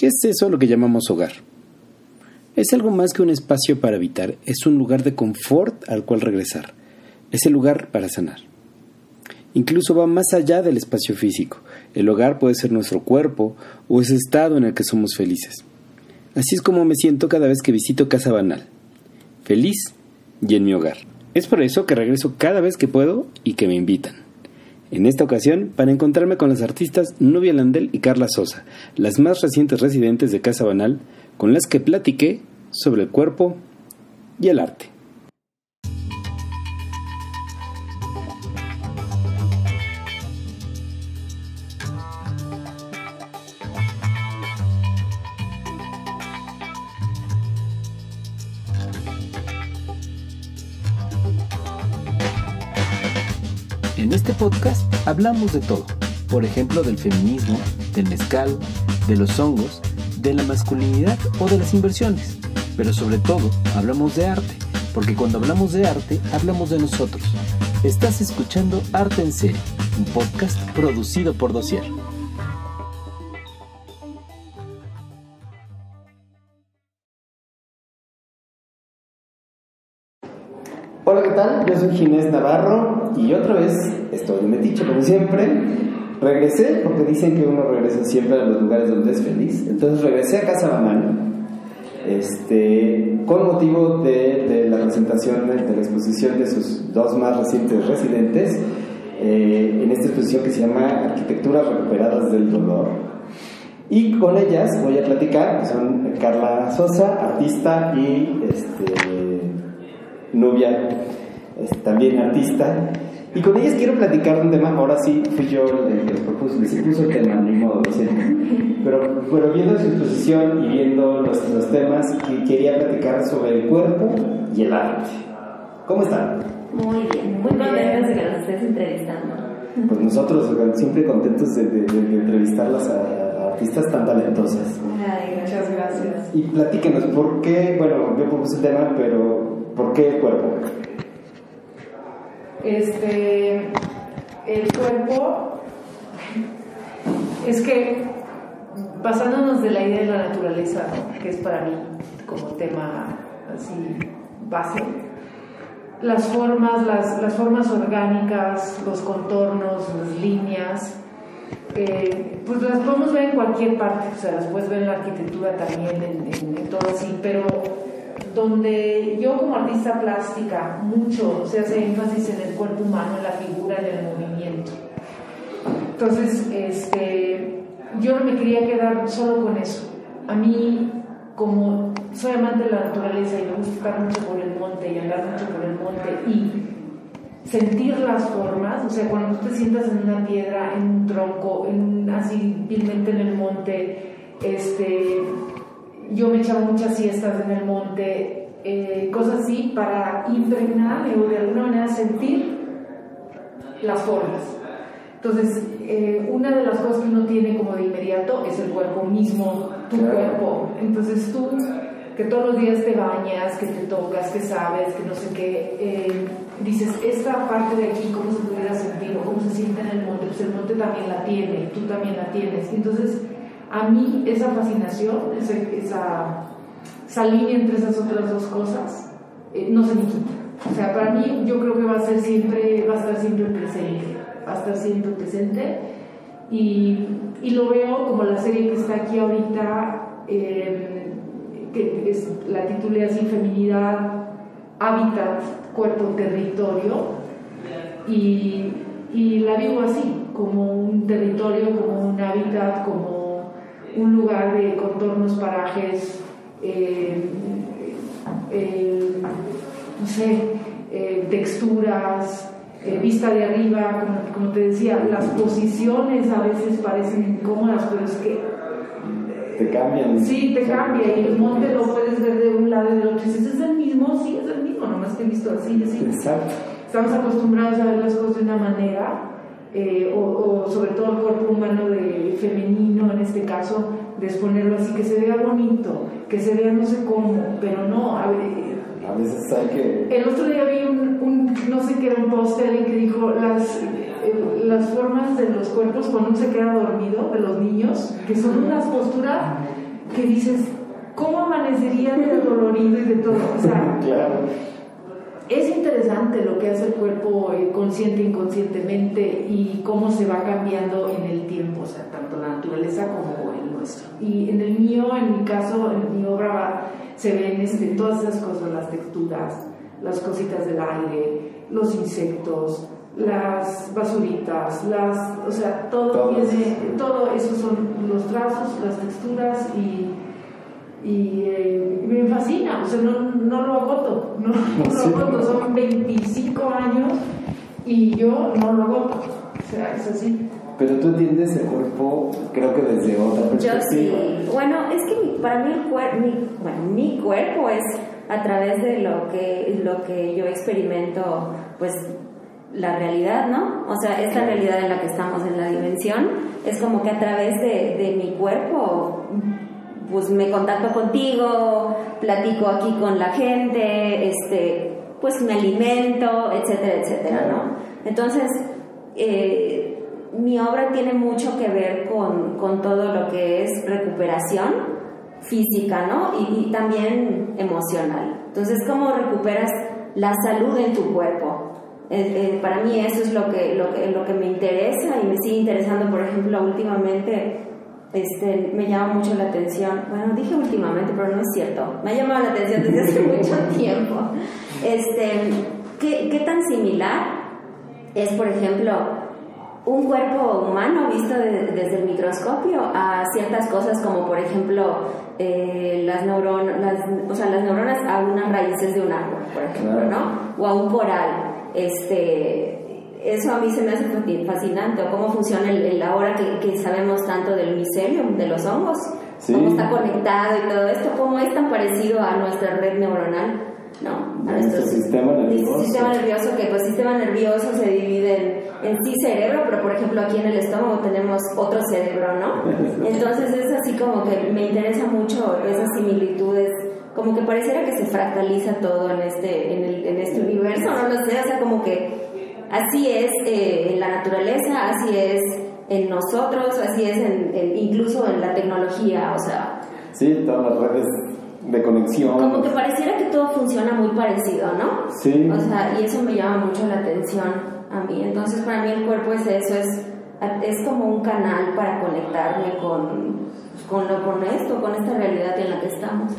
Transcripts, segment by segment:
¿Qué es eso lo que llamamos hogar? Es algo más que un espacio para habitar, es un lugar de confort al cual regresar, es el lugar para sanar. Incluso va más allá del espacio físico. El hogar puede ser nuestro cuerpo o ese estado en el que somos felices. Así es como me siento cada vez que visito Casa Banal. Feliz y en mi hogar. Es por eso que regreso cada vez que puedo y que me invitan. En esta ocasión, para encontrarme con las artistas Nubia Landel y Carla Sosa, las más recientes residentes de Casa Banal, con las que platiqué sobre el cuerpo y el arte. En este podcast hablamos de todo, por ejemplo del feminismo, del mezcal, de los hongos, de la masculinidad o de las inversiones, pero sobre todo hablamos de arte, porque cuando hablamos de arte hablamos de nosotros. Estás escuchando Arte en Serie, un podcast producido por Dossier. Yo soy Ginés Navarro y otra vez estoy Metiche, como siempre. Regresé porque dicen que uno regresa siempre a los lugares donde es feliz. Entonces regresé a Casa Banal este, con motivo de, la presentación de, de, la exposición de sus dos más recientes residentes eh, en esta exposición que se llama Arquitecturas Recuperadas del Dolor. Y con ellas voy a platicar, que son Carla Sosa, artista, y este, Nubia, también artista. Y con ellas quiero platicar un tema, ahora sí fui yo el que les propuso, les puso el tema, ni modo, pero, pero viendo su exposición y viendo los, los temas, que quería platicar sobre el cuerpo y el arte. ¿Cómo están? Muy bien, muy contentos de que nos estés entrevistando. Pues nosotros siempre contentos de, de, de entrevistarlas a, a, artistas tan talentosas. Ay, muchas gracias. Y platíquenos, ¿por qué, bueno, yo propuse el tema, pero ¿por qué el cuerpo? Este, el cuerpo es que basándonos de la idea de la naturaleza, que es para mí como tema así base, las formas, las, las formas orgánicas, los contornos, las líneas, eh, pues las podemos ver en cualquier parte, o sea, las puedes ver en la arquitectura también, en, todo así, pero donde yo como artista plástica mucho se hace énfasis en el cuerpo humano, en la figura, en el movimiento. Entonces, este, yo no me quería quedar solo con eso. A mí, como soy amante de la naturaleza y me gusta estar mucho por el monte y andar mucho por el monte y sentir las formas, o sea, cuando tú te sientas en una piedra, en un tronco, en, así vilmente en el monte, este, yo me echaba muchas siestas en el monte, eh, cosas así, para impregnarme o de alguna manera sentir las formas. Entonces, eh, una de las cosas que uno tiene como de inmediato es el cuerpo mismo, tu claro. cuerpo. Entonces tú, que todos los días te bañas, que te tocas, que sabes, que no sé qué, eh, dices, esta parte de aquí, ¿cómo se pudiera sentir o cómo se siente en el monte? Pues el monte también la tiene, tú también la tienes. Entonces, a mí esa fascinación, esa, esa, esa, línea entre esas otras dos cosas, eh, no se me quita. O sea, para mí yo creo que va a ser siempre, va a estar siempre presente, va a estar siempre presente. Y, y lo veo como la serie que está aquí ahorita, eh, que es, la titulé así, Feminidad, Hábitat, Cuerpo, Territorio. Y, y la vivo así, como un territorio, como un hábitat, como un lugar de contornos, parajes, eh, eh, no sé, eh, texturas, vista de arriba, como, como, te decía, las posiciones a veces parecen incómodas, pero es que... Te cambian. Sí, te cambia y el monte lo puedes ver de un lado y del otro. Y dices, ¿es el mismo? Sí, es el mismo, nomás que he visto así, así. Exacto. Estamos acostumbrados a ver las cosas de una manera eh, o, o, sobre todo el cuerpo humano de femenino en este caso, de exponerlo así, que se vea bonito, que se vea no sé cómo, pero no, a, ver, a veces hay que... El otro día vi un, un no sé qué era un post alguien que dijo las, eh, las formas de los cuerpos cuando uno se queda dormido, de los niños, que son unas posturas que dices, ¿cómo amanecería de dolorido y de todo? O sea, Claro. Es interesante lo que hace el cuerpo eh, consciente e inconscientemente y cómo se va cambiando en el tiempo, o sea, tanto la naturaleza como el nuestro. Y en el mío, en mi caso, en mi obra va- se ven este, todas esas cosas, las texturas, las cositas del aire, los insectos, las basuritas, las, o sea, todo Todo. tiene, todo eso son los trazos, las texturas y y eh, me fascina, o sea, no, no lo agoto, no, no lo agoto, son 25 años y yo no lo agoto, o sea, es así. Pero tú entiendes el cuerpo, creo que desde otra Yo perspectiva. sí. Bueno, es que mi- para mí el cuerpo, mi, bueno, mi cuerpo es a través de lo que, lo que yo experimento, pues la realidad, ¿no? O sea, esta realidad en la que estamos en la dimensión, es como que a través de, de mi cuerpo, pues me contacto contigo, platico aquí con la gente, este, pues me alimento, etcétera, etcétera, ¿no? Entonces, eh, mi obra tiene mucho que ver con, con todo lo que es recuperación física, ¿no? Y, también emocional. Entonces, ¿cómo recuperas la salud en tu cuerpo? Eh, eh, para mí eso es lo que, lo, que, lo que me interesa y me sigue interesando, por ejemplo, últimamente este, me llama mucho la atención, bueno, dije últimamente, pero no es cierto, me ha llamado la atención desde hace mucho tiempo. Este, ¿qué, ¿Qué tan similar es, por ejemplo, un cuerpo humano visto de- desde el microscopio a ciertas cosas como por ejemplo eh, las neuronas, las, o sea, las neuronas a unas raíces de un árbol, por ejemplo. ¿no? O a un coral. Este, eso a mí se me hace fasci- fascinante, cómo funciona el, el- ahora que, que sabemos tanto del micelium, de los hongos, Sí. cómo está conectado y todo esto, cómo es tan parecido a nuestra red neuronal, ¿no? A nuestro sistema nervioso. sistema nervioso, que pues sistema nervioso se divide en, en sí cerebro, pero por ejemplo aquí en el estómago tenemos otro cerebro, ¿no? Entonces es así como que me interesa mucho esas similitudes, como que pareciera que se fractaliza todo en este, en, el, en este universo, no lo sé, o sea, como que así es eh, en la naturaleza, así es en nosotros, así es en, en- incluso en la tecnología, o sea, Sí, todas las redes de conexión. como que pareciera que todo funciona muy parecido, ¿no? Sí. O sea, y eso me llama mucho la atención a mí. Entonces, para mí el cuerpo es eso, es, es como un canal para conectarme con, con, lo, con esto, con esta realidad en la que estamos.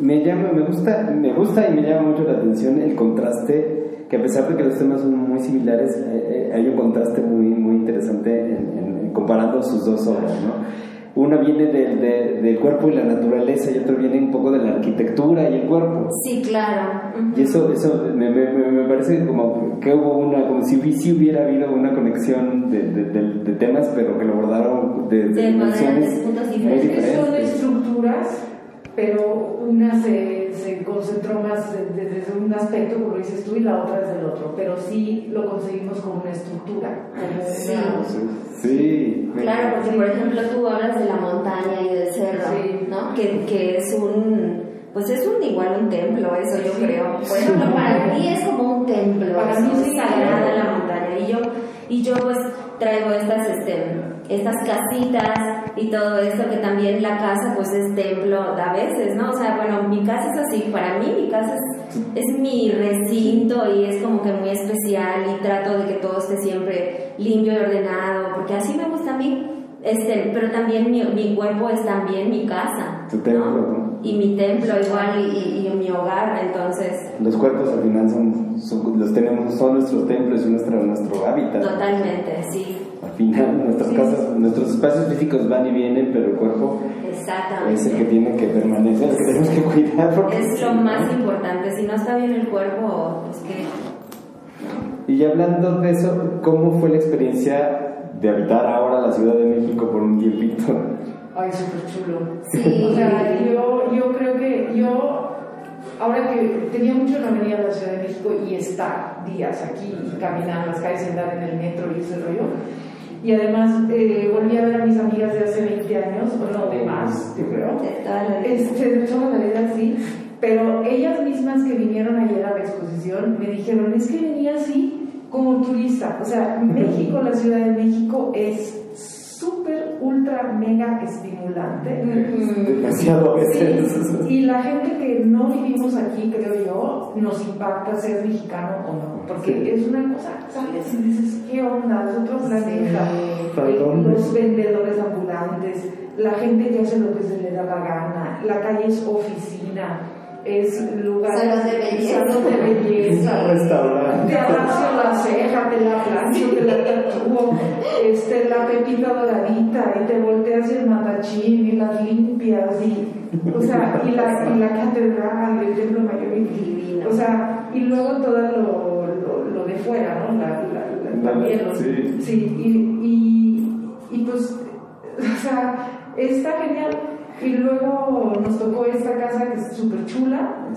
Me llama, me gusta, me gusta y me llama mucho la atención el contraste, que a pesar de que los temas son muy similares, eh, eh, hay un contraste muy, muy interesante en, en- en comparando sus dos obras, ¿no? Una viene del, de- del cuerpo y la naturaleza y otro viene un poco de la arquitectura y el cuerpo. Sí, claro. Ujú. Y eso, eso me, me- me- parece como que hubo una, como si, si hubiera habido una conexión de, de- de- de temas, pero que lo abordaron de, de De dimensiones muy diferentes. Son estructuras, pero una se, se concentró más de- de- desde un aspecto, como dices tú, y la otra desde el otro. Pero sí lo conseguimos como una estructura, como Sí. una... Sí. Claro, porque por ejemplo tú hablas de la montaña y del cerro, Sí. ¿no? Que, que es un, pues es un igual un templo, eso yo Sí. creo. Por ejemplo, para mí es como un templo, Para es mí sí. sagrada la montaña. Y yo, y yo pues traigo estas, este, estas casitas y todo esto que también la casa pues es templo a veces, ¿no? O sea, bueno, mi casa es así, para mí mi casa es, es mi recinto y es como que muy especial y trato de que todo esté siempre limpio y ordenado, porque así me gusta a mí. Este, pero también mi, mi cuerpo es también mi casa. Tu templo, ¿no? Y mi templo igual y, y- y mi hogar, entonces Los cuerpos al final son, son- los tenemos, son nuestros templos y nuestro, nuestro hábitat. totalmente, sí, Al final nuestras Sí. casas, nuestros espacios físicos van y vienen, pero el cuerpo es el que tiene que permanecer, el que tenemos que cuidar. Porque Es lo no- más importante. Si no está bien el cuerpo, pues que. Y hablando de eso, ¿cómo fue la experiencia de habitar ahora la Ciudad de México por un tiempito? Ay, súper chulo. Sí. O sea, yo, yo creo que yo, ahora que tenía mucho no venir a la Ciudad de México y estar días aquí caminar las calles y andar en el metro y ese rollo. Y además eh, volví a ver a mis amigas de hace 20 años, o no, de más, yo creo. Este, de toda la vida sí, pero ellas mismas que vinieron ayer a la exposición me dijeron, es que venía así como turista. O sea, México, la Ciudad de México es súper ultra mega estimulante. Demasiado a veces. Y la gente que no vivimos aquí, creo yo, nos impacta ser mexicano o no. Porque Sí. es una cosa, ¿sabes? Y dices, ¿qué onda? Es otro planeta. ¿Para Eh? Los vendedores ambulantes, la gente que hace lo que se le da la gana, la calle es oficina, es lugar. Salón de belleza. salón de belleza. Restaurante. Te abrazo la ceja, te la plancho, te la tatúo, este, la pepita doradita, y te volteas el matachín y las limpias, y, o sea, y la, y la catedral del templo mayor, y, Divino. o sea, y luego todo lo, lo, lo de fuera, ¿no? La, la, la- también sí. sí, y, y, y pues, o sea, está genial. Y luego nos tocó esta casa que es súper chula,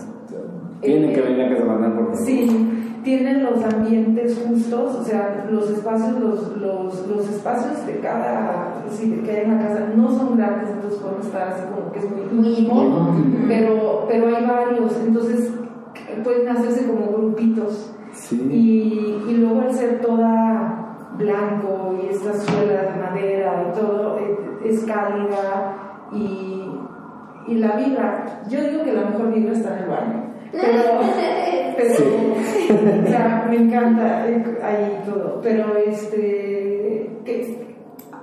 Tienen Eh, que venir a Casa Banal, por favor. Sí, tienen los ambientes justos, o sea, los espacios, los, los, los espacios de cada, sí, que hay en la casa no son grandes, entonces pueden estar así como que es muy íntimo. pero, pero hay varios, entonces pueden hacerse como grupitos. Sí. Y, y luego al ser toda blanco y esta suela de madera y todo, eh, es cálida y, y la vibra, yo digo que la mejor vibra está en el baño. Pero, pero o sea, me encanta ahí todo. Pero este, que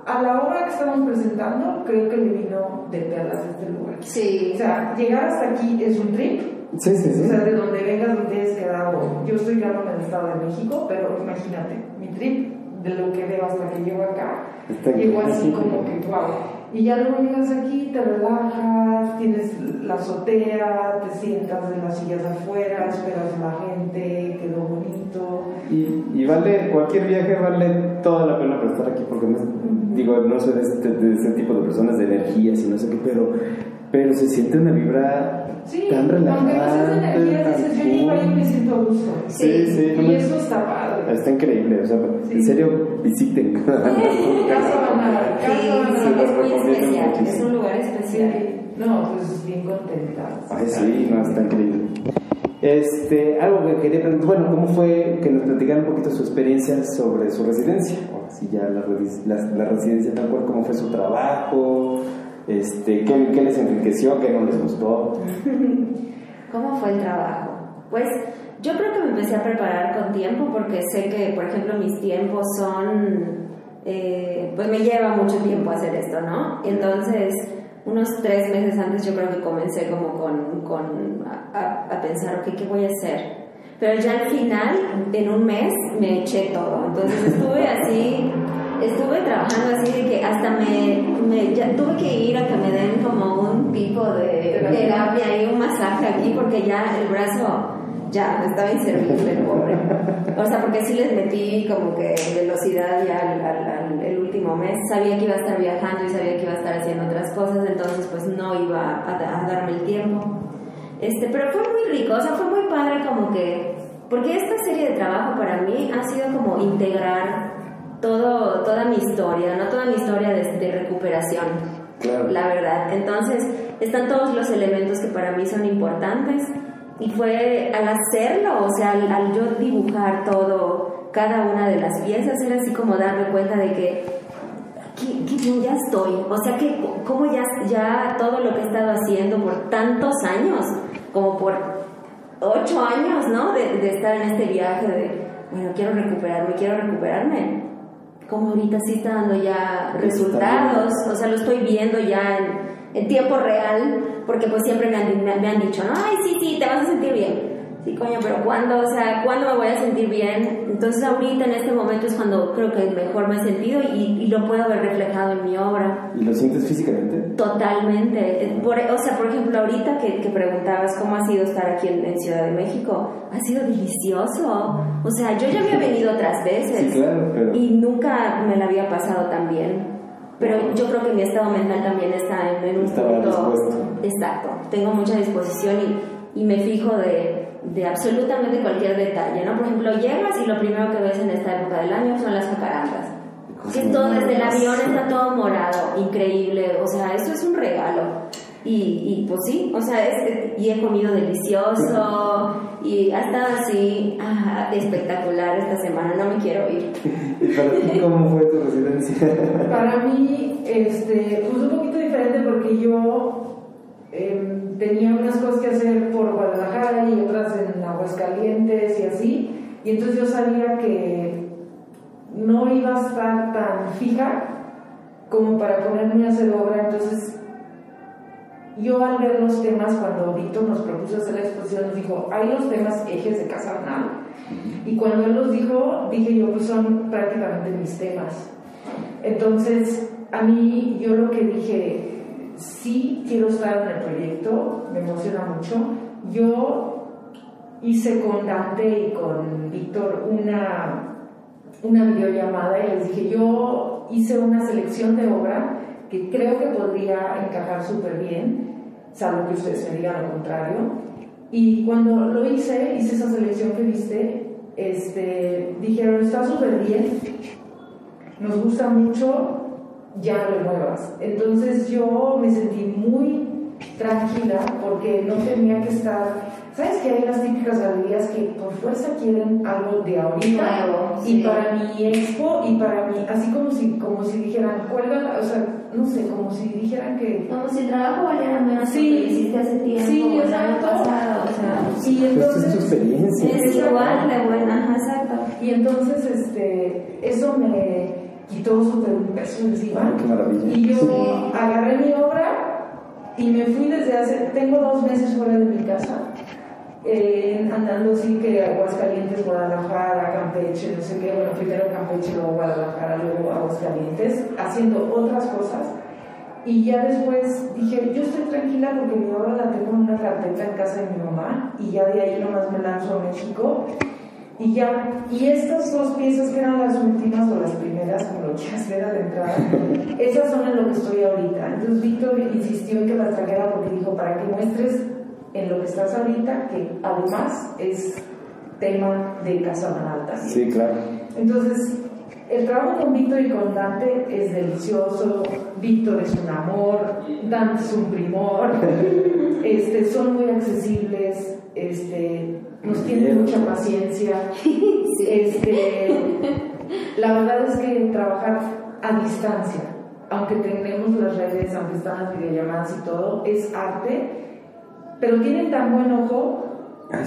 a la hora que estamos presentando, creo que le vino de perlas a este lugar. Sí. O sea, llegar hasta aquí es un trip. Sí, sí, O sí. sea, de donde vengas, donde hayas quedado. Yo estoy quedando en el Estado de México, pero imagínate, mi trip de lo que veo hasta que llego acá, Está llego así como que wow. Y ya luego llegas aquí, te relajas, tienes la azotea, te sientas en las sillas afuera, esperas a la gente, quedó bonito. Y, y vale, cualquier viaje vale toda la pena por estar aquí, porque me- digo, no soy de este, de este tipo de personas de energías y no sé qué, pero, pero se siente una vibra Sí, tan aunque no seas relajante. energía, dices, yo ahí me siento a gusto. Sí, sí, no Y me- eso está padre. Está increíble, o sea, Sí. en serio, visiten. Sí, sí, Banal. los es muy recomiendo especial, es un lugar especial. Sí, no, pues bien contenta. Ay, sí, no, está increíble. Este, algo que quería preguntar, bueno, ¿cómo fue que nos platicaran un poquito su experiencia sobre su residencia? Ahora sí, ya la, la, la residencia tal cual, ¿cómo fue su trabajo? Este, ¿qué, ¿Qué les enriqueció? ¿Qué no les gustó? ¿Cómo fue el trabajo? Pues yo creo que me empecé a preparar con tiempo porque sé que, por ejemplo, mis tiempos son, eh, pues me lleva mucho tiempo hacer esto, ¿no? Entonces, unos tres meses antes yo creo que comencé como con, con a, a- pensar, ok, ¿qué voy a hacer? Pero ya al final, en un mes, me eché todo. Entonces estuve así, estuve trabajando así de que hasta me, me- ya tuve que ir a que me den como un tipo de Terapia. y un masaje aquí porque ya el brazo ya estaba inservible, el pobre. O sea, porque sí les metí como que velocidad ya al, al- al- el último mes. Sabía que iba a estar viajando y sabía que iba a estar haciendo otras cosas, entonces pues no iba a, a darme el tiempo. Este, pero fue muy rico, o sea, fue muy padre como que, porque esta serie de trabajo para mí ha sido como integrar todo, toda mi historia, no toda mi historia de, de recuperación, Claro. la verdad. Entonces, están todos los elementos que para mí son importantes y fue al hacerlo, o sea, al, al yo dibujar todo, cada una de las piezas, era así como darme cuenta de que qué bien ya estoy. O sea, que como ya, ya todo lo que he estado haciendo por tantos años, como por ocho años, ¿no? De, de estar en este viaje de, bueno, quiero recuperarme, quiero recuperarme. Como ahorita sí está dando ya resultados, o sea, lo estoy viendo ya en, en tiempo real, porque pues siempre me han, me han dicho, no, ay, sí, sí, te vas a sentir bien. Sí, coño, pero ¿cuándo? O sea, ¿cuándo me voy a sentir bien? Entonces ahorita en este momento es cuando creo que mejor me he sentido y, y lo puedo ver reflejado en mi obra. ¿Y lo sientes físicamente? Totalmente. Por- o sea, por ejemplo, ahorita que, que preguntabas cómo ha sido estar aquí en, en Ciudad de México, ha sido delicioso. O sea, yo ya había venido otras veces Sí, claro, pero... y nunca me la había pasado tan bien. Pero yo creo que mi estado mental también está en, en un Estaba punto... dispuesto. Exacto. Tengo mucha disposición y, y me fijo de, de absolutamente cualquier detalle, ¿no? Por ejemplo, llegas y lo primero que ves en esta época del año son las jacarandas. Que todo desde el avión está todo morado, increíble, o sea, eso es un regalo. Y, y pues sí, o sea, es, y he comido delicioso y ha estado así ah, espectacular esta semana, no me quiero ir. ¿Y para ti cómo fue tu residencia? Para mí, este, pues un poquito diferente porque yo em, tenía unas cosas que hacer por Guadalajara y otras en Aguascalientes y así, y entonces yo sabía que no iba a estar tan fija como para ponerme a hacer obra, entonces yo al ver los temas, cuando Víctor nos propuso hacer la exposición, nos dijo, hay los temas ejes de Casa. Y cuando él los dijo, dije yo, pues son prácticamente mis temas. Entonces, a mí, yo lo que dije, sí quiero estar en el proyecto, me emociona mucho. Yo hice con Dante y con Víctor una, una videollamada y les dije, yo hice una selección de obra que creo que podría encajar súper bien, salvo que ustedes me digan lo contrario. Y cuando lo hice, hice esa selección que viste, este, dijeron, está súper bien, nos gusta mucho, ya no lo muevas. Entonces yo me sentí muy tranquila porque no tenía que estar ¿Sabes que hay las típicas galerías que por fuerza quieren algo de ahorita? Nuevo, y sí. para mi expo y para mi, así como si, como si dijeran, cuelga, o sea, no sé, como si dijeran que... Como si el trabajo valiera menos Sí. que hiciste hace tiempo Sí, o el año pasado, o sea, Y Pues es tu entonces, experiencia. es igual de buena, ajá, exacto. y entonces este, eso me quitó súper un peso encima. Ah, qué maravilla. Y yo Sí. agarré mi obra y me fui desde hace, tengo dos meses fuera de mi casa, eh, andando así que Aguascalientes, Guadalajara, Campeche, no sé qué, bueno, primero Campeche, luego Guadalajara, luego Aguascalientes, haciendo otras cosas. Y ya después dije, yo estoy tranquila porque mi obra la tengo en una carpeta en casa de mi mamá y ya de ahí nomás me lanzo a México y ya, y estas dos piezas que eran las últimas o las primeras, como lo quieras ver de entrada, esas son en lo que estoy ahorita. Entonces Víctor insistió en que las trajera porque dijo, para que muestres en lo que estás ahorita, que además es tema de Casa Manal también. Sí, claro. Entonces, el trabajo con Víctor y con Dante es delicioso. Víctor es un amor, Dante es un primor. Este, son muy accesibles, este, nos tienen mucha paciencia. Este, la verdad es que trabajar a distancia, aunque tenemos las redes, aunque están las videollamadas y todo, es arte, pero tienen tan buen ojo Ah,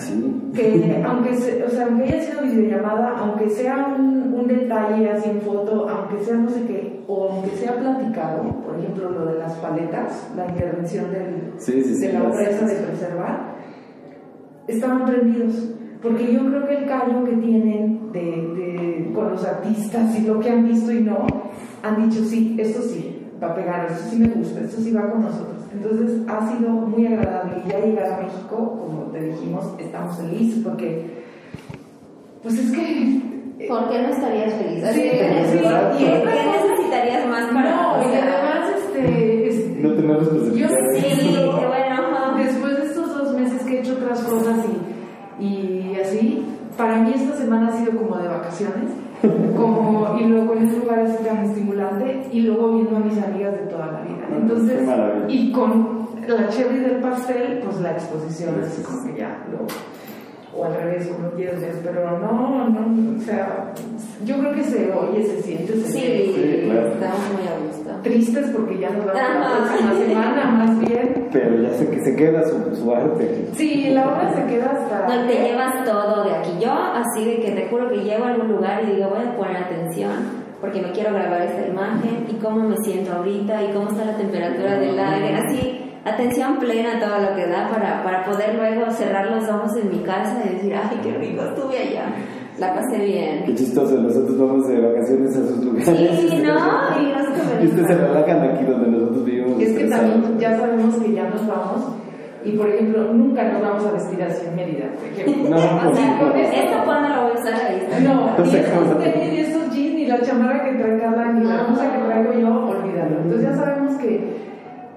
que aunque, se- o sea, aunque haya sido videollamada, aunque sea un, un detalle así en foto, aunque sea no sé qué, o aunque sea platicado, por ejemplo lo de las paletas, la intervención del, Sí, sí, sí. de la obra de preservar, estaban prendidos. Porque yo creo que el callo que tienen de, de- con los artistas y lo que han visto y no, han dicho, sí, esto sí, va a pegar, esto sí me gusta, esto sí va con nosotros. Entonces ha sido muy agradable y ya llegar a México, como te dijimos, estamos felices porque, pues es que... ¿Por qué no estarías feliz? Sí, ¿Qué, sí, qué- y qué necesitarías más para No, y además, este, es- No tener yo responsabilidades. Sí, sí, bueno, ajá. después de estos dos meses que he hecho otras cosas y, y así, para mí esta semana ha sido como de vacaciones, como, y luego en un lugar así tan estimulante, y luego viendo a mis amigas de toda la vida. Entonces, y con la cherry del pastel, pues la exposición, así como que ya, lo, o al revés, como quieras ver, pero no, no, o sea, yo creo que se oye, se siente, se Sí, ve. Sí, claro. estamos muy a gusto. Tristes porque ya nos vamos la próxima semana, más bien. Pero ya sé que se queda su, su arte. Sí, la obra se queda hasta. No, te llevas todo de aquí. Yo, así de que te juro que llego a algún lugar y digo, voy a poner atención porque me quiero grabar esta imagen y cómo me siento ahorita y cómo está la temperatura del aire. Así, atención plena a todo lo que da para, para poder luego cerrar los ojos en mi casa y decir, ay, qué rico estuve allá. La pasé bien. Qué chistoso, nosotros vamos de vacaciones a sus lugares. Sí, ¿no? Y nosotros Y ustedes se relajan aquí donde nosotros vivimos. Es que también ya sabemos que ya nos vamos. Y por ejemplo, nunca nos vamos a vestir así en Mérida. Por ejemplo. No, Así pues, con esto. ¿Esto cuándo lo voy a usar ahí? No, O ni sea, estos ¿cómo? tenis, ni estos jeans, ni la chamarra que trae Carla, ni la blusa que traigo yo, olvídalo. Entonces ya sabemos que,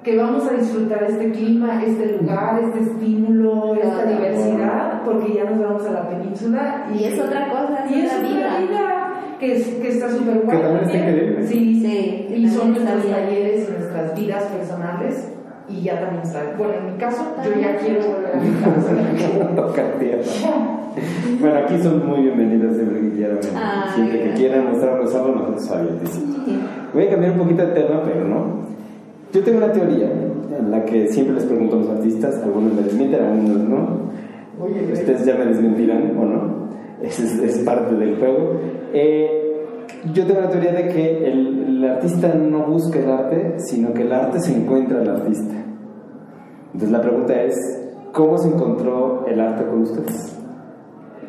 que vamos a disfrutar este clima, este lugar, este estímulo, esta diversidad, porque ya nos vamos a la península. Y es otra cosa, es Y es otra otra vida. vida, que, es, que está súper guay. también está increíble. Sí, Sí, y son nuestros bien. talleres y nuestras vidas personales. y ya también está. Bueno, en mi caso, yo ya quiero volver a mi casa. Bueno, aquí son muy bienvenidos siempre que quieran. Ay, Siempre que quieran mostrar nosotros nosotros abiertísimos. Voy a cambiar un poquito de tema, pero no. Yo tengo una teoría en la que siempre les pregunto a los artistas, algunos me desmienten, algunos no. Oye, Ustedes ya me desmentirán o no. Es, es- parte del juego. Eh, yo tengo la teoría de que el, el artista no busca el arte, sino que el arte se encuentra al artista. Entonces la pregunta es, ¿cómo se encontró el arte con ustedes?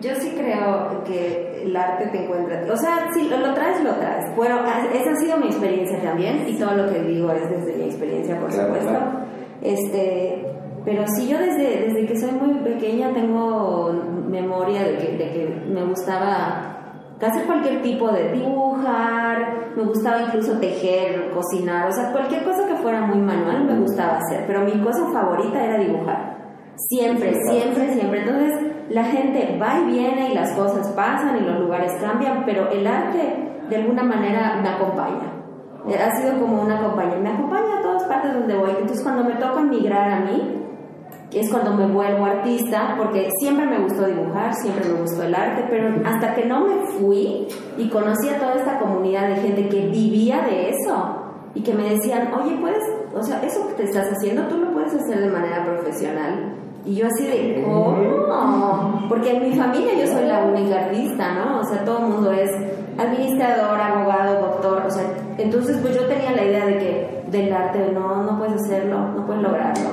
Yo sí creo que el arte te encuentra. O sea, si lo, lo traes, lo traes. Bueno, esa ha sido mi experiencia también, y todo lo que digo es desde mi experiencia, por Claro, supuesto. claro. Este, pero sí, yo desde, desde que soy muy pequeña tengo memoria de que, de que me gustaba hacer cualquier tipo de dibujar, me gustaba incluso tejer, cocinar, o sea, cualquier cosa que fuera muy manual me gustaba hacer, pero mi cosa favorita era dibujar. Siempre, siempre, siempre. Entonces la gente va y viene y las cosas pasan y los lugares cambian, pero el arte de alguna manera me acompaña. Ha sido como una compañía, me acompaña a todas partes donde voy. Entonces cuando me toca migrar a mí, que es cuando me vuelvo artista, porque siempre me gustó dibujar, siempre me gustó el arte, pero hasta que no me fui y conocí a toda esta comunidad de gente que vivía de eso y que me decían, oye, puedes, o sea, eso que te estás haciendo, tú lo puedes hacer de manera profesional. Y yo así de, ¿cómo? Porque en mi familia yo soy la única artista, ¿no? O sea, todo el mundo es administrador, abogado, doctor, o sea, entonces pues yo tenía la idea de que del arte, no, no puedes hacerlo, no puedes lograrlo.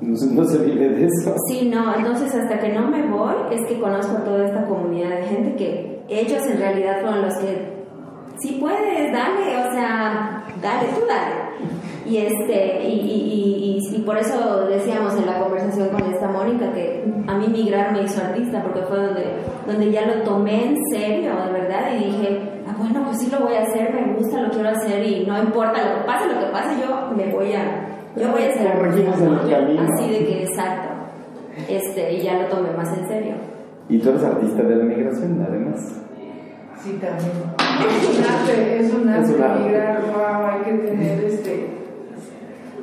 No, se- no se vive de eso. Sí, no, entonces hasta que no me voy es que conozco a toda esta comunidad de gente que ellos en realidad fueron los que, sí puedes, dale, o sea, dale, tú dale. Y, este, y, y, y, y por eso decíamos en la conversación con esta Mónica que a mí migrar me hizo artista porque fue donde, donde ya lo tomé en serio, de verdad, y dije, ah, bueno, pues sí lo voy a hacer, me gusta, lo quiero hacer y no importa lo que pase, lo que pase, yo me voy a, yo voy a Corregimos artista. Así de que exacto. Este, y ya lo tomé más en serio. Y tú eres artista de la migración, además. Sí, también. Es un arte, es un un arte. Migrar, wow, hay que tener este.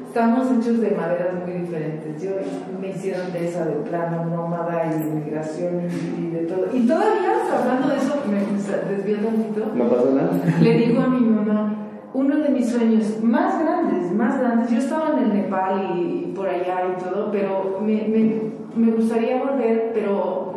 Estamos hechos de maderas muy diferentes. Yo me hicieron de esa de plano, nómada y de migración y, y de todo. Y todavía, hablando de eso, me me desvío tantito. ¿No pasa nada? Le digo a mi mamá, uno de mis sueños más grandes, más grandes, yo estaba en el Nepal y por allá y todo, pero me, me, me gustaría volver, pero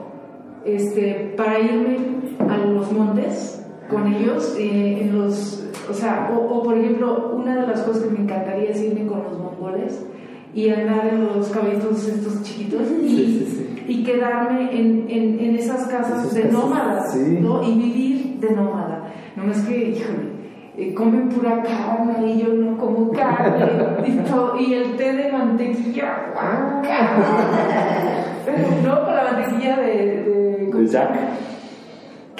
este, para irme a los montes con ellos, eh, en los, o sea, o, o, por ejemplo, una de las cosas que me encantaría es irme con los mongoles y andar en los caballitos estos chiquitos y, Sí, sí, sí. y quedarme en, en, en esas casas de casas, nómadas. ¿no? Y vivir de nómada. No es que, híjole, eh, comen pura carne y yo no como carne y, todo, y el té de mantequilla, guácala. Pero no con la mantequilla de, de, De Jack.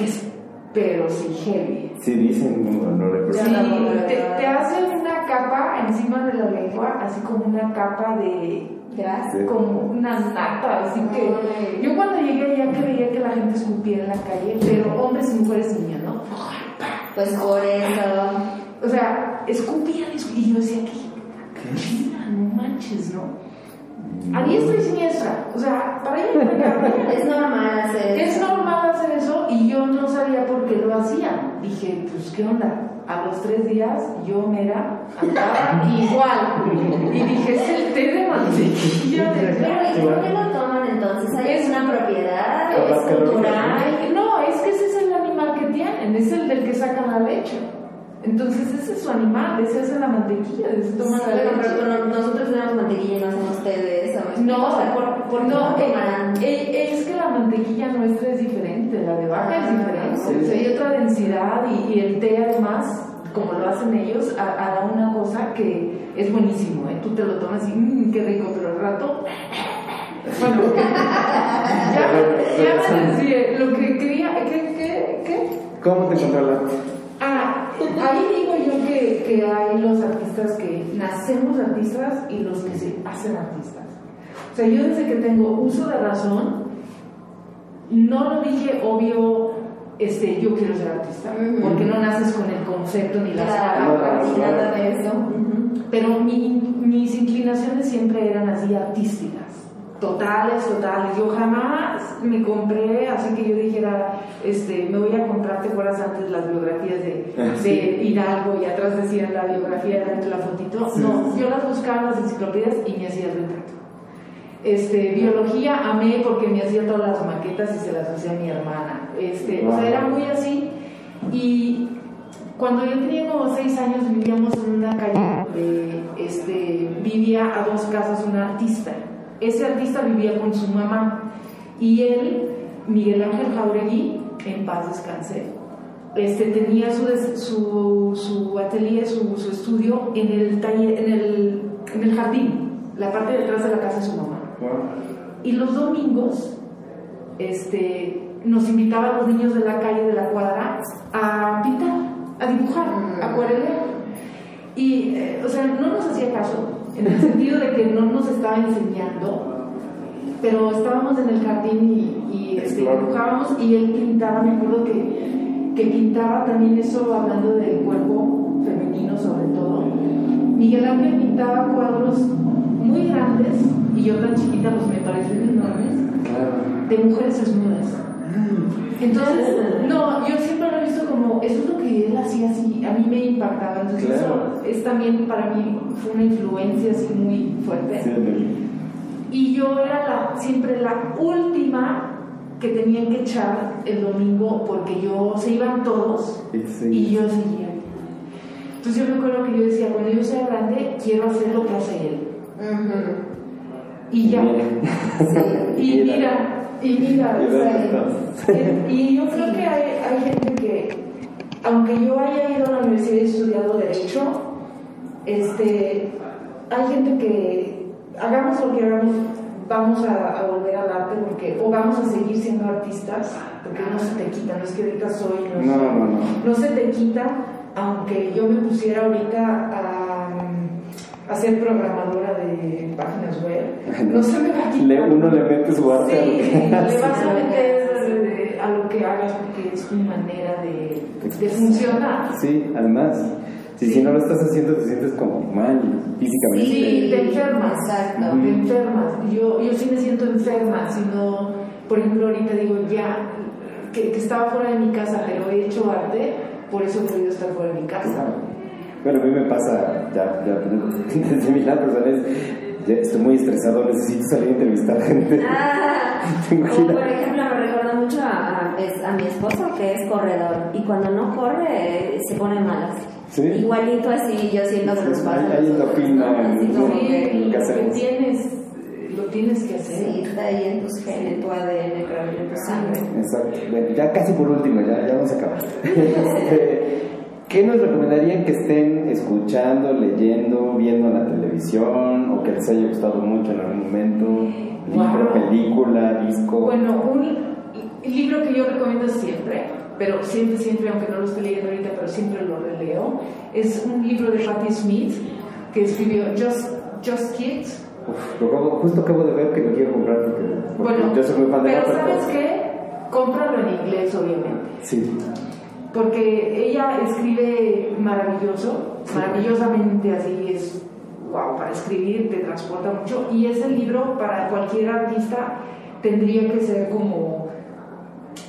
Que es, pero sí heavy. Sí, dicen, no, no recuerdo. Sí, te, te hacen una capa encima de la lengua, así como una capa de Gracias. como una nata, así que yo cuando llegué allá que veía que la gente escupía en la calle, pero hombres y mujeres y niños, ¿no? Pues por eso. O sea, escupían, escupían, y yo decía, ¿qué? Mira, no manches, ¿no? A diestra y siniestra, o sea, para acá. Es normal hacer Es eso. normal hacer eso y yo no sabía por qué lo hacían. Dije, pues, ¿qué onda? A los tres días yo mera andaba igual. Y dije, es el té de mantequilla de Pero ¿y por qué lo toman entonces? ¿Hay Es- una propiedad? ¿Es cultural? No, es que ese es el animal que tienen, es el del que sacan la leche. Entonces ese es su animal, ese es la mantequilla, de ese toman la Pero, leche. pero nosotros tenemos mantequilla y no hacemos té de eso. ¿me No? O sea, ¿por, por no, eh, tomarán? eh, es que la mantequilla nuestra es diferente, la de vaca es Ah, diferente. sí. O sea, hay otra densidad y, y el té además, como lo hacen ellos, ha- hará una cosa que es buenísimo, ¿eh? Tú te lo tomas y mmm, qué rico, pero al rato... Bueno, ya, ya me desvié. Lo que quería... ¿Qué? ¿Qué? ¿Qué? ¿Cómo te arte? Ah, ahí digo yo que, que hay los artistas que nacemos artistas y los que se hacen artistas. O sea, yo desde que tengo uso de razón, no lo dije obvio este, yo quiero ser artista, porque no naces con el concepto ni las Claro, palabras. ni nada de eso. Pero mi- mis inclinaciones siempre eran así artísticas, totales, totales. Yo jamás me compré, así que yo dijera, este, me voy a comprar, te acuerdas antes las biografías de, Ah, sí. de Hidalgo y atrás decían la biografía de la fotito. Sí, no, sí. yo las buscaba en las enciclopedias y me hacía el retrato. Este, biología amé porque me hacía todas las maquetas y se las hacía mi hermana. Este, O sea, era muy así. Y cuando yo tenía como seis años vivíamos en una calle donde este, vivía a dos casas un artista. Ese artista vivía con su mamá y él, Miguel Ángel Jauregui, en paz descanse, este, tenía su, su, su atelier, su, su estudio en el, taller, en, el, en el jardín, la parte de atrás de la casa de su mamá. Y los domingos este, nos invitaban los niños de la calle, de la cuadra, a pintar, a dibujar, a acuarelear. Y, eh, o sea, no nos hacía caso, en el sentido de que no nos estaba enseñando, pero estábamos en el jardín y, este, dibujábamos y él pintaba, me acuerdo que, que pintaba también eso hablando del cuerpo femenino sobre todo. Miguel Ángel pintaba cuadros muy grandes y yo tan chiquita los me parecían enormes de mujeres desnudas. Entonces, no, yo siempre como, eso es lo que él hacía así, a mí me impactaba. Entonces, Claro. eso es también para mí, fue una influencia así muy fuerte. Sí, Y yo era la, siempre la última que tenían que echar el domingo porque yo, se iban todos y sí. y yo seguía. Entonces yo me acuerdo que yo decía, cuando yo sea grande, quiero hacer lo que hace él. Y ya. Sí. Y mira, y mira, Y o sea, mira, es- y yo creo que hay, hay gente que, aunque yo haya ido a la universidad y estudiado Derecho, este, hay gente que, hagamos lo que hagamos, vamos a, a volver al arte porque, o vamos a seguir siendo artistas, porque no se te quita, no es que ahorita soy, no, No, soy. no, no. no se te quita, aunque yo me pusiera ahorita a, a ser programadora de páginas web, no se me va a quitar. Le- uno le mete su arte. Sí, le vas a meter a lo que hagas porque es tu manera de, de funcionar. Sí, además. Si, Sí. si no lo estás haciendo, te sientes como mal físicamente. Sí, te enfermas. Exacto. Te enfermas. Yo, yo sí me siento enferma, si no, por ejemplo, ahorita digo ya que, que estaba fuera de mi casa, pero he hecho arte, por eso he podido estar fuera de mi casa. Bueno, a mí me pasa, ya, ya desde mi lado personal, es, ya estoy muy estresado, necesito salir a entrevistar gente. Ah, Tengo que ir a- por ejemplo, me recuerda mucho a, a- a mi esposo que es corredor y cuando no corre eh, se pone malas. Sí. Igualito así, yo siento que nos lo tienes, eh, lo tienes que hacer. Sí, está ahí en tus genes, en tu ADN, en tu sangre. Exacto. Bueno, ya casi por último, ya, ya vamos a acabar. ¿Qué nos recomendarían que estén escuchando, leyendo, viendo en la televisión o que les haya gustado mucho en algún momento? Libro, Wow. película, disco. Bueno, un libro que yo recomiendo siempre, pero siempre, siempre, aunque no lo esté leyendo ahorita, pero siempre lo releo, es un libro de Patti Smith que escribió Just, Just Kids. Uf, lo justo acabo de ver que lo quiero comprar porque, porque Bueno, yo soy muy fan de pero ¿sabes qué? Cómpralo en inglés, obviamente. Sí. Porque ella escribe maravilloso, maravillosamente así es, wow, para escribir te transporta mucho. Y ese libro para cualquier artista tendría que ser como,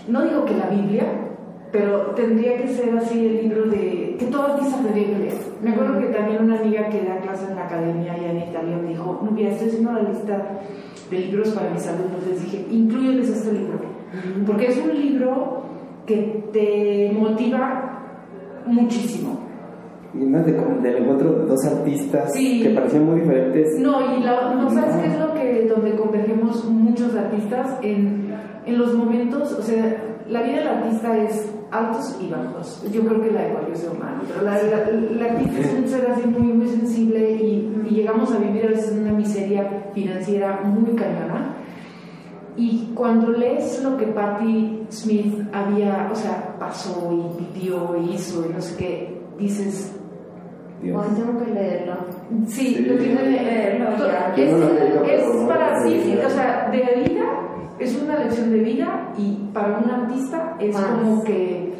no digo que la Biblia, pero tendría que ser así el libro de que todo artista tendría que leer. Me acuerdo que también una amiga que da clases en la academia allá en Italia me dijo, Nubia, estoy haciendo la lista de libros para mis alumnos. Les dije, incluyeles este libro, porque es un libro que te motiva muchísimo. Y más de, del encuentro de dos artistas Sí. que parecían muy diferentes. No, y la- no sabes qué es lo que donde convergemos muchos artistas en, en los momentos, o sea, la vida del artista es altos y bajos. Yo creo que la de cualquier ser humano, pero la, la, la artista es un ser así muy, muy sensible y, y llegamos a vivir a veces una miseria financiera muy cañona. Y cuando lees lo que Patti Smith había, o sea, pasó y vivió y hizo y no sé qué, dices, Dios. Hoy tengo que leerlo. Sí, Sí. lo tiene que leerlo ya. Es, no leído, para sí, sí, sí. o sea, de herida es una lección de vida y para un artista es Más. como que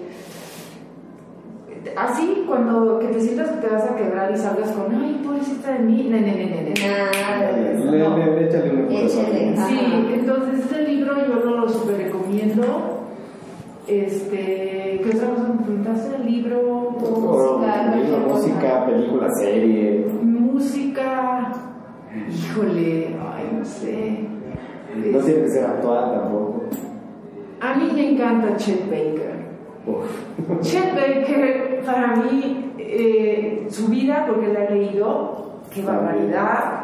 así cuando que te sientas que te vas a quebrar y salgas con ay pobrecita de mí ne, ne, ne, ne, ne". Nada de eso, Le, no. le, échale una Échale. Sí, entonces este libro yo lo super recomiendo. Este, ¿qué otra cosa me preguntaste? ¿El libro? Música, música, película, serie. Música. Híjole, ay, no sé. No tiene que ser actual tampoco. A mí me encanta Chet Baker. Chet Baker, para mí, eh, su vida, porque la he leído, qué barbaridad.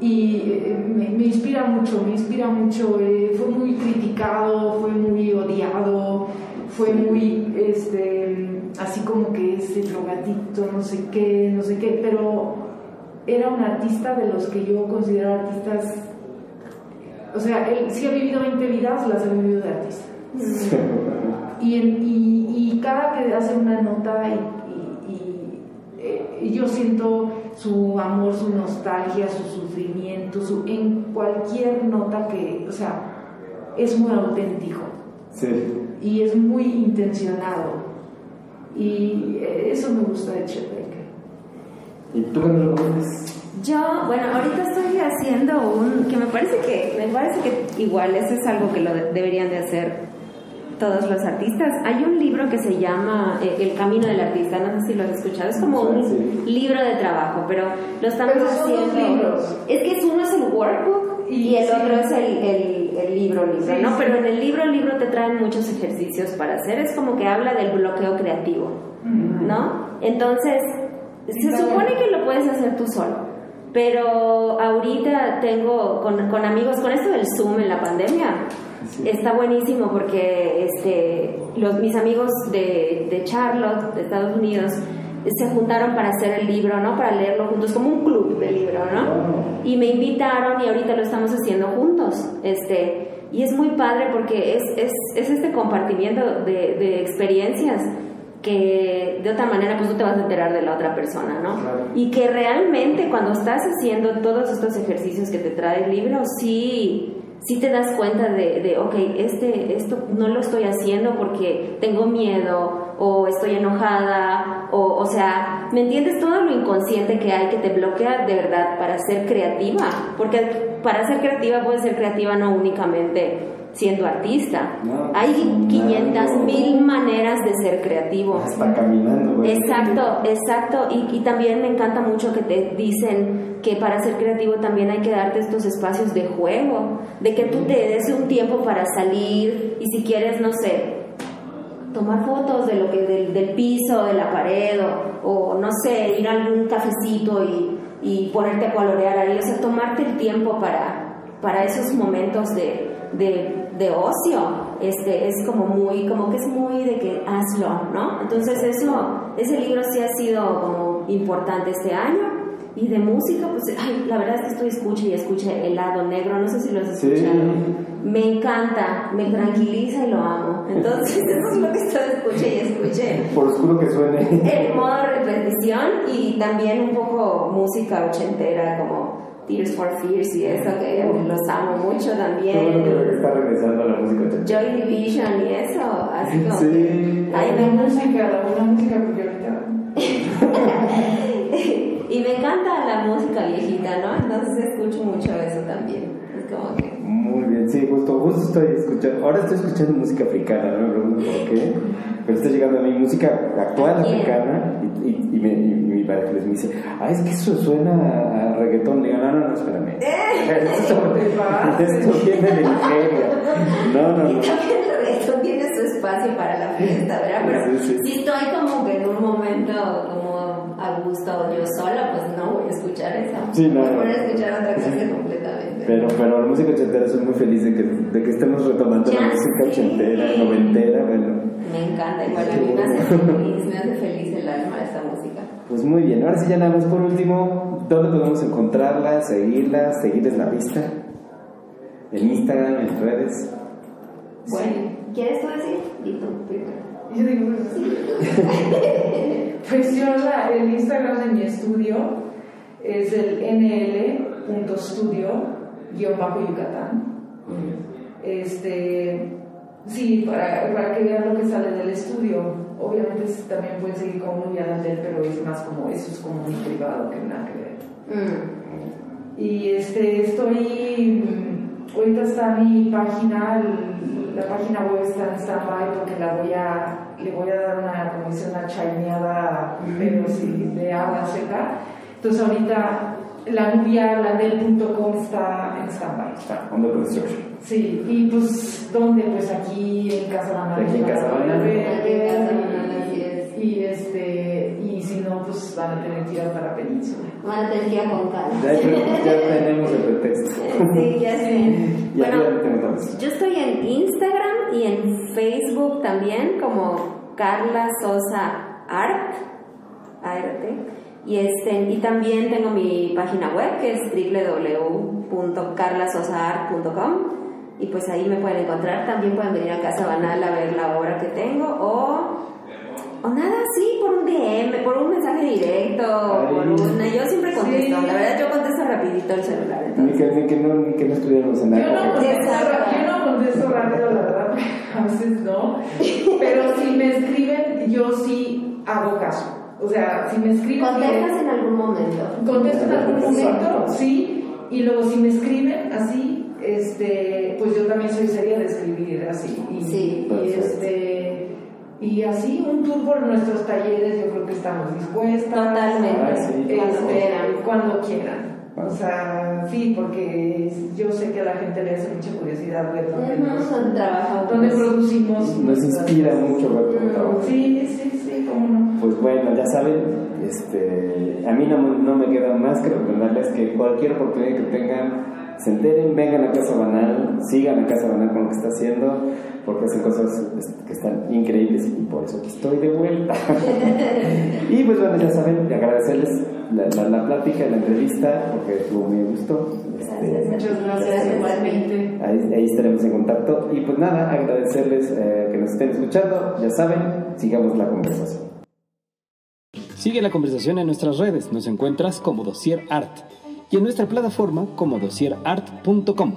Y eh, me, me inspira mucho, me inspira mucho. eh, fue muy criticado, fue muy odiado, fue muy, este, así como que ese drogadicto, no sé qué, no sé qué, pero era un artista de los que yo considero artistas. O sea, él sí ha vivido 20 vidas, las ha vivido de artista. Y, en- y, y cada que hace una nota y, y- y, yo siento su amor, su nostalgia, su sufrimiento, su, en cualquier nota que, o sea, es muy auténtico Sí. y es muy intencionado. Y eh, eso me gusta de Baker. ¿Y tú qué nos recomiendas? Yo, bueno, ahorita estoy haciendo un que me parece que me parece que igual eso es algo que lo de- deberían de hacer todos los artistas. Hay un libro que se llama eh, El camino del artista, no sé si lo has escuchado, es como un Sí. libro de trabajo, pero lo estamos Pero haciendo. libros. Es que es uno es el workbook y, Y el sí. otro es el, el, el libro, libro, Sí, ¿no? Pero en el libro, libro te traen muchos ejercicios para hacer, es como que habla del bloqueo creativo. ¿no? Entonces, se supone que lo puedes hacer tú solo, pero ahorita tengo con, con amigos, con esto del Zoom en la pandemia, Sí. está buenísimo porque este, los, mis amigos de, de Charlotte, de Estados Unidos, se juntaron para hacer el libro, ¿no? Para leerlo juntos, como un club de libro, ¿no? Y me invitaron y ahorita lo estamos haciendo juntos. Este, y es muy padre porque es, es, es este compartimiento de, de experiencias que de otra manera pues no te vas a enterar de la otra persona, ¿no? Claro. Y que realmente cuando estás haciendo todos estos ejercicios que te trae el libro, sí, sí te das cuenta de, de ok, este, esto no lo estoy haciendo porque tengo miedo o estoy enojada o, o sea, ¿me entiendes? Todo lo inconsciente que hay que te bloquea de verdad para ser creativa, porque para ser creativa puedes ser creativa no únicamente siendo artista, No, hay caminando. 500 mil maneras de ser creativo. Hasta caminando, güey. Exacto, exacto. Y, y también me encanta mucho que te dicen que para ser creativo también hay que darte estos espacios de juego, de que tú te des un tiempo para salir y si quieres, no sé, tomar fotos de lo que del, del piso, de la pared o, o, no sé, ir a algún cafecito y, y ponerte a colorear ahí, o sea, tomarte el tiempo para, para esos momentos de, de, de ocio. Este, es como muy, como que es muy de que hazlo, ¿no? Entonces eso, ese libro sí ha sido como importante este año. Y de música, pues, ay, la verdad es que estoy escuche y escuche El lado negro, no sé si lo has Sí. escuchado. Me encanta, me tranquiliza y lo amo. Entonces, eso es lo que estoy escuche y escuche. Por oscuro que suene. El modo repetición y también un poco música ochentera como Tears for Fears y eso, que los amo mucho Qué bueno también. que está regresando a la música. Joy Division y eso, así como Sí. que... Ay, Hay me música, una música porque ahorita y me encanta la música viejita, ¿no? Entonces escucho mucho eso también. Es como que... Muy bien, sí, justo, justo estoy escuchando. Ahora estoy escuchando música africana, no me pregunto por qué. Pero está llegando a mí música actual africana y, y, y, me, y mi pareja les me dice, ah, es que eso suena a reggaetón. Le digo, no, no, no, espérame. Esto, esto viene de Nigeria. No, no, no. también el reggaetón tiene su espacio para la fiesta, ¿verdad? Pero Sí, sí. si estoy como que en un momento como a gusto yo sola, pues no voy a escuchar eso. Sí, no, Voy a escuchar otra cosa completamente. Pero, pero la música ochentera soy muy feliz de que, de que estemos retomando Ya la música ochentera, noventera, bueno. Me encanta, igual a mí me hace feliz, me hace feliz el alma esta música. Pues muy bien, ahora sí ya nada más por último, ¿dónde podemos encontrarla, seguirla, seguirles la pista? En Instagram, en redes. Bueno, ¿quieres tú decir? Y tú, primero. Yo digo, pues, pues yo la- el Instagram de mi estudio es el nl.studio-yucatán. Este, sí, para, para que vean lo que sale del estudio. Obviamente también pueden seguir como muy adelante, pero es más como, eso es como muy privado que nada que ver. Mm. Y este, estoy, mm, ahorita está mi página, la página web está en stand-by porque la voy a, le voy a dar una, como dice, una chaineada, pero sí, de agua seca. Entonces ahorita la nubia, la del.com está en stand-by. Está under construction. Sí, y pues, ¿dónde? Pues aquí en Casa Banana. Aquí en Casa Banana. Y, este, y si no, pues van a tener que ir hasta la península. Van a tener que ir con calma. Ya, ya tenemos el pretexto. Sí, ya sé. Y Bueno, entonces. yo estoy en Instagram y en Facebook también como Carla Sosa Art, ART. Y, este, y también tengo mi página web que es www.carlasosaart.com y pues ahí me pueden encontrar. También pueden venir a Casa Banal a ver la obra que tengo o, o nada, sí, por un DM, por un mensaje directo, Ay. por una... Yo siempre contesto, Sí. la verdad yo contesto rapidito el celular. Ni que, ni que no, ni que no estuviéramos en Yo la no, contesto, Exacto. yo no contesto rápido, la verdad, a veces no. Pero si me escriben, yo sí hago caso. O sea, si me escriben. ¿Contestas en algún momento? Contesto en algún momento, sí. Y luego si me escriben así, este, pues yo también soy seria de escribir así. Y, Sí. y Perfecto. este. Y así, un tour por nuestros talleres, yo creo que estamos dispuestas. Totalmente. Sí. Este, Cuando quieran. cuando quieran. O sea, sí, porque yo sé que a la gente le hace mucha curiosidad ver dónde, nos- dónde producimos. Nos inspira mucho ver tu Mm, trabajo. Sí, sí, sí, cómo no. Pues bueno, ya saben, este, a mí no, me- no me queda más que recomendarles que cualquier oportunidad que tengan, se enteren, vengan a Casa Banal, sigan a Casa Banal con lo que está haciendo, porque hacen cosas este, que están increíbles y por eso aquí estoy de vuelta. y pues bueno, ya saben, agradecerles la, la, la plática, la entrevista, porque estuvo muy a gusto. Este. Muchas gracias, Gracias. igualmente. Ahí, ahí estaremos en contacto. Y pues nada, agradecerles eh, que nos estén escuchando. Ya saben, sigamos la conversación. Sigue la conversación en nuestras redes. Nos encuentras como Dossier Art y en nuestra plataforma como dosierart.com.